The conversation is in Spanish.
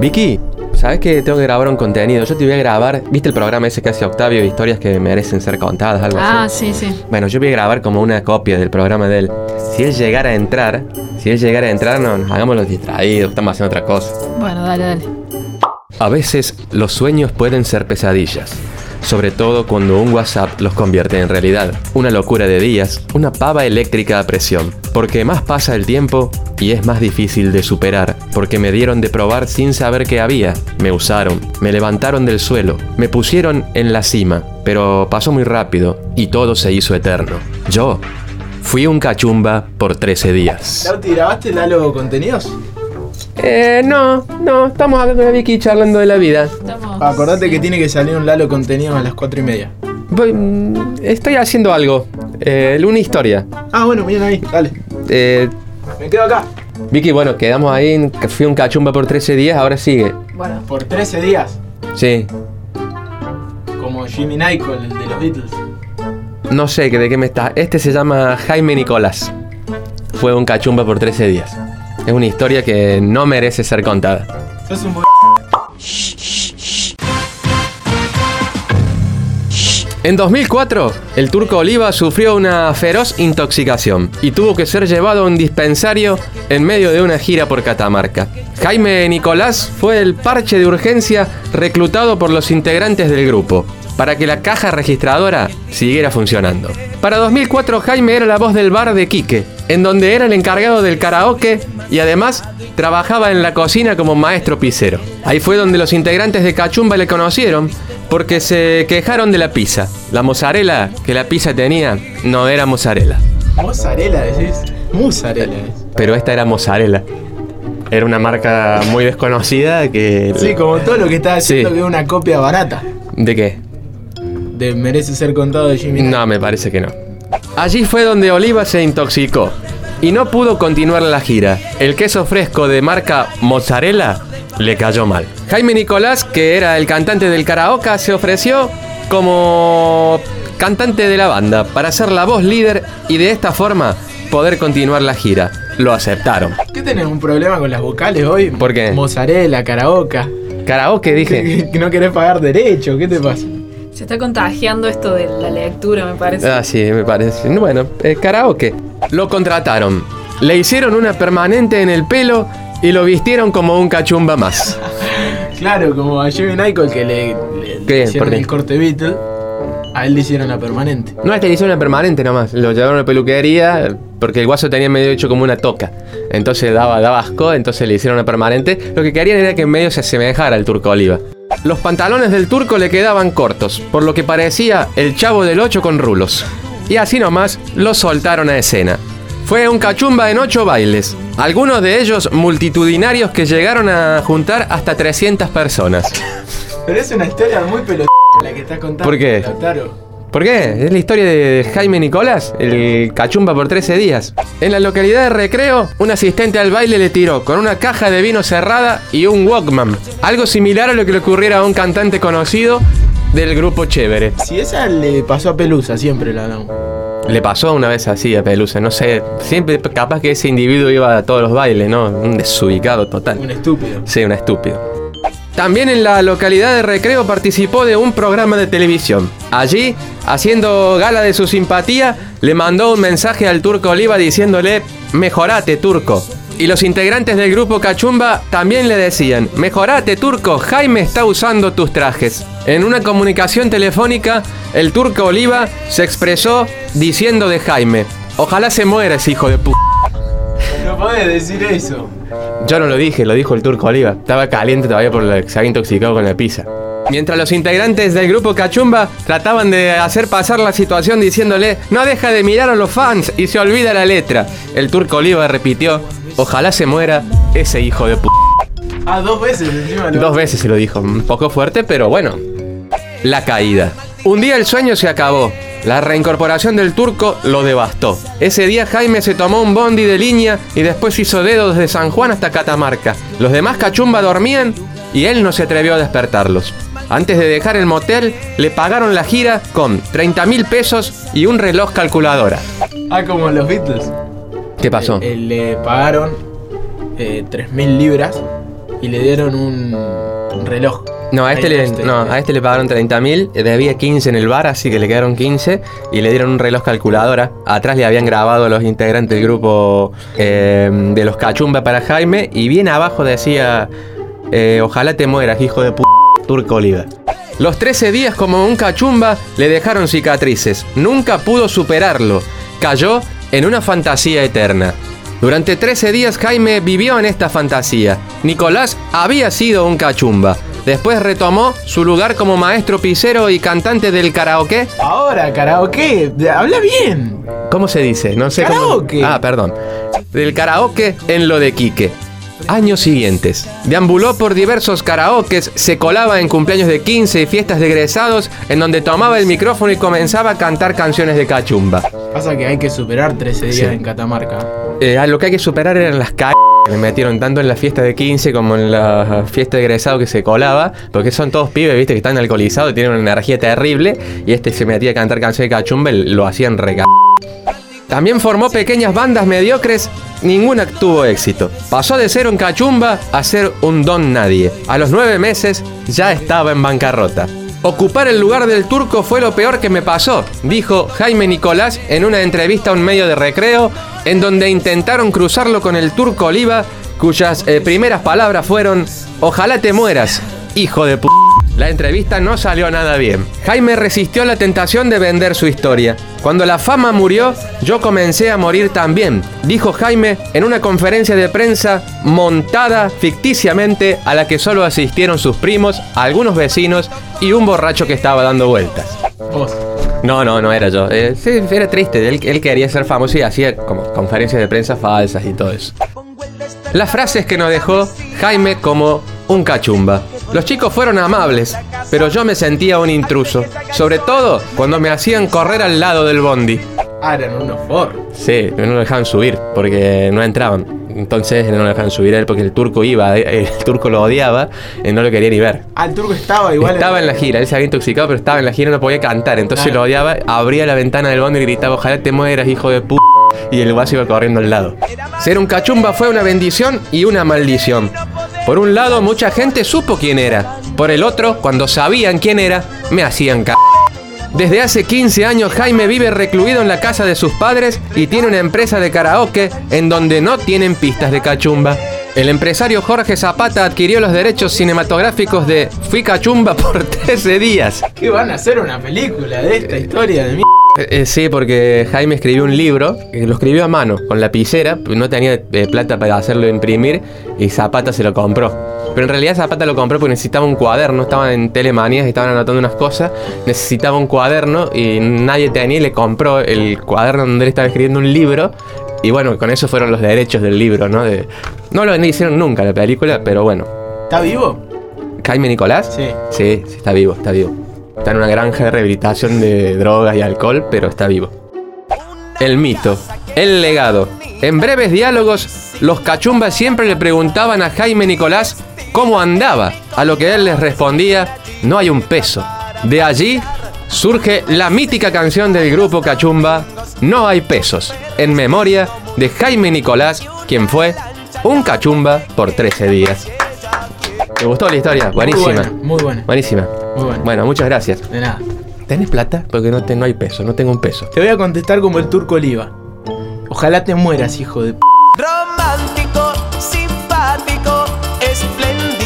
Vicky, ¿sabes que tengo que grabar un contenido? Yo te voy a grabar, ¿viste el programa ese que hace Octavio historias que merecen ser contadas, algo Ah, así? sí, sí. Bueno, yo voy a grabar como una copia del programa de él. Si él llegara a entrar, si él llegara a entrar, no, nos hagamos los distraídos, estamos haciendo otra cosa. Bueno, dale, dale. A veces los sueños pueden ser pesadillas, sobre todo cuando un WhatsApp los convierte en realidad. Una locura de días, una pava eléctrica a presión, porque más pasa el tiempo y es más difícil de superar, porque me dieron de probar sin saber qué había, me usaron, me levantaron del suelo, me pusieron en la cima, pero pasó muy rápido y todo se hizo eterno. Yo fui un cachumba por 13 días. Lauti, ¿grabaste Lalo contenidos? Eh, no, no, estamos hablando de Vicky charlando de la vida. Estamos. Acordate que tiene que salir un Lalo contenido a las 4 y media. Voy, mm, estoy haciendo algo. Eh, una historia. Ah, bueno, miren ahí, dale. Eh, Me quedo acá. Vicky, bueno, quedamos ahí. Fui un cachumba por 13 días, ahora sigue. Bueno, Por 13 días. Sí. Como Jimmy Nicol, el de los Beatles. No sé que de qué me está. Este se llama Jaime Nicolás. Fue un cachumba por 13 días. Es una historia que no merece ser contada. Sos un bo... En 2004, el turco Oliva sufrió una feroz intoxicación y tuvo que ser llevado a un dispensario en medio de una gira por Catamarca. Jaime Nicolás fue el parche de urgencia reclutado por los integrantes del grupo para que la caja registradora siguiera funcionando. Para 2004 Jaime era la voz del bar de Quique, en donde era el encargado del karaoke y además trabajaba en la cocina como maestro pizzero. Ahí fue donde los integrantes de Cachumba le conocieron porque se quejaron de la pizza. La mozzarella que la pizza tenía no era mozzarella, Mozzarella, decís. Mozzarella. decís. pero esta era mozzarella. Era una marca muy desconocida que... Sí, como todo lo que está haciendo Sí. que es una copia barata. ¿De qué? De merece ser contado de Jimmy. No, me parece que no. Allí fue donde Oliva se intoxicó y no pudo continuar la gira. El queso fresco de marca mozzarella le cayó mal. Jaime Nicolás, que era el cantante del karaoke, se ofreció como cantante de la banda para ser la voz líder y de esta forma poder continuar la gira. Lo aceptaron. ¿Qué tenés un problema con las vocales hoy? ¿Por qué? Mozzarella, karaoke. Karaoke dije. Que no querés pagar derecho, ¿qué te pasa? se está contagiando esto de la lectura, me parece. Ah, sí, me parece. Bueno, eh, karaoke. Lo contrataron. Le hicieron una permanente en el pelo y lo vistieron como un cachumba más. Claro, como a Jimmy Nicol que le, le- hicieron el corte Beatle, a él le hicieron la permanente. No, este le hicieron una permanente nomás. Lo llevaron a la peluquería porque el guaso tenía medio hecho como una toca. Entonces daba, daba asco, entonces le hicieron una permanente. Lo que querían era que en medio se asemejara al turco Oliva. Los pantalones del turco le quedaban cortos, por lo que parecía el chavo del 8 con rulos. Y así nomás lo soltaron a escena. Fue un cachumba en ocho bailes, algunos de ellos multitudinarios que llegaron a juntar hasta 300 personas. Pero es una historia muy pelota la que estás contando. ¿Por qué? Lautaro. ¿Por qué? Es la historia de Jaime Nicolás, el cachumba por 13 días. En la localidad de Recreo, un asistente al baile le tiró con una caja de vino cerrada y un Walkman. Algo similar a lo que le ocurriera a un cantante conocido del grupo Chévere. Si esa le pasó a Pelusa, siempre la damos. Le pasó una vez así a Pelusa, no sé. Siempre capaz que ese individuo iba a todos los bailes, ¿no? Un desubicado total. Un estúpido. Sí, un estúpido. También en la localidad de Recreo participó de un programa de televisión. Allí, haciendo gala de su simpatía, le mandó un mensaje al turco Oliva diciéndole, mejorate turco. Y los integrantes del grupo Cachumba también le decían, mejorate turco, Jaime está usando tus trajes. En una comunicación telefónica, el turco Oliva se expresó diciendo de Jaime, ojalá se muera ese hijo de p... No podés decir eso. Yo no lo dije, lo dijo el turco Oliva. Estaba caliente todavía por que se había intoxicado con la pizza. Mientras los integrantes del grupo Cachumba trataban de hacer pasar la situación diciéndole no deja de mirar a los fans y se olvida la letra, el turco Oliva repitió ojalá se muera ese hijo de p... Ah, dos veces encima lo Dos veces se lo dijo, un poco fuerte, pero bueno. La caída. Un día el sueño se acabó. La reincorporación del turco lo devastó. Ese día Jaime se tomó un bondi de línea y después hizo dedo desde San Juan hasta Catamarca. Los demás cachumba dormían y él no se atrevió a despertarlos. Antes de dejar el motel, le pagaron la gira con 30 mil pesos y un reloj calculadora. Ah, como los Beatles. ¿Qué pasó? Eh, le pagaron eh, 3.000 libras y le dieron un, un reloj. No, a este, le, este, no, a este le pagaron 30 mil, debía 15 en el bar, así que le quedaron 15 y le dieron un reloj calculadora. Atrás le habían grabado los integrantes del grupo eh, de los Cachumba para Jaime y bien abajo decía, eh, ojalá te mueras, hijo de p*** Turco Oliva. Los 13 días como un cachumba le dejaron cicatrices. Nunca pudo superarlo. Cayó en una fantasía eterna. Durante 13 días Jaime vivió en esta fantasía. Nicolás había sido un cachumba. Después retomó su lugar como maestro pisero y cantante del karaoke. Ahora, karaoke, habla bien. ¿Cómo se dice? No sé Karaoke. cómo. Ah, perdón. Del karaoke en lo de Quique. Años siguientes. Deambuló por diversos karaokes, se colaba en cumpleaños de 15 y fiestas de egresados, en donde tomaba el micrófono y comenzaba a cantar canciones de cachumba. Pasa que hay que superar 13 días Sí. en Catamarca. Eh, a lo que hay que superar eran las c que me metieron tanto en la fiesta de 15 como en la fiesta de egresado que se colaba, porque son todos pibes, viste, que están alcoholizados, tienen una energía terrible, y este se metía a cantar canciones de cachumba, y lo hacían rega. También formó pequeñas bandas mediocres, ninguna tuvo éxito. Pasó de ser un cachumba a ser un don nadie. A los nueve meses ya estaba en bancarrota. Ocupar el lugar del turco fue lo peor que me pasó, dijo Jaime Nicolás en una entrevista a un medio de recreo, en donde intentaron cruzarlo con el turco Oliva, cuyas eh, primeras palabras fueron, ojalá te mueras, hijo de p... La entrevista no salió nada bien. Jaime resistió la tentación de vender su historia. Cuando la fama murió, yo comencé a morir también, dijo Jaime en una conferencia de prensa montada ficticiamente a la que solo asistieron sus primos, algunos vecinos y un borracho que estaba dando vueltas. Vos. No, no, no era yo. Eh, sí, era triste. Él, él quería ser famoso y hacía como conferencias de prensa falsas y todo eso. Las frases que nos dejó Jaime como un cachumba. Los chicos fueron amables, pero yo me sentía un intruso. Sobre todo cuando me hacían correr al lado del bondi. Ah, eran unos forros. Sí, no lo dejaban subir porque no entraban. Entonces no lo dejaban subir a él porque el turco iba, el turco lo odiaba y no lo quería ni ver. Ah, el turco estaba igual. Estaba en la gira, él se había intoxicado, pero estaba en la gira y no podía cantar. Entonces Claro. lo odiaba, abría la ventana del bondi y gritaba, ojalá te mueras, hijo de p. Y el guaso iba corriendo al lado. Ser un cachumba fue una bendición y una maldición. Por un lado, mucha gente supo quién era. Por el otro, cuando sabían quién era, me hacían c. Desde hace 15 años Jaime vive recluido en la casa de sus padres y tiene una empresa de karaoke en donde no tienen pistas de cachumba. El empresario Jorge Zapata adquirió los derechos cinematográficos de Fui Cachumba por 13 días. ¿Qué van a hacer una película de esta historia de mí? Eh, sí, porque Jaime escribió un libro, que lo escribió a mano, con lapicera, no tenía eh, plata para hacerlo imprimir y Zapata se lo compró. Pero en realidad Zapata lo compró porque necesitaba un cuaderno, estaban en telemanías, estaban anotando unas cosas, necesitaba un cuaderno y nadie tenía y le compró el cuaderno donde él estaba escribiendo un libro. Y bueno, con eso fueron los derechos del libro, ¿no? De- no lo hicieron nunca la película, pero bueno. ¿Está vivo? Jaime Nicolás, Sí. sí, sí, está vivo, está vivo. Está en una granja de rehabilitación de drogas y alcohol, pero está vivo. El mito, el legado. En breves diálogos, los cachumbas siempre le preguntaban a Jaime Nicolás cómo andaba, a lo que él les respondía, no hay un peso. De allí surge la mítica canción del grupo Cachumba, No hay pesos, en memoria de Jaime Nicolás, quien fue un cachumba por 13 días. ¿Te gustó la historia? Buenísima. Muy buena, muy buena. Buenísima. Muy. Bueno, muchas gracias. De nada. ¿Tenés plata? Porque no, te- no hay peso, no tengo un peso. Te voy a contestar como el turco Oliva. Ojalá te mueras, hijo de p. Romántico, simpático, espléndido.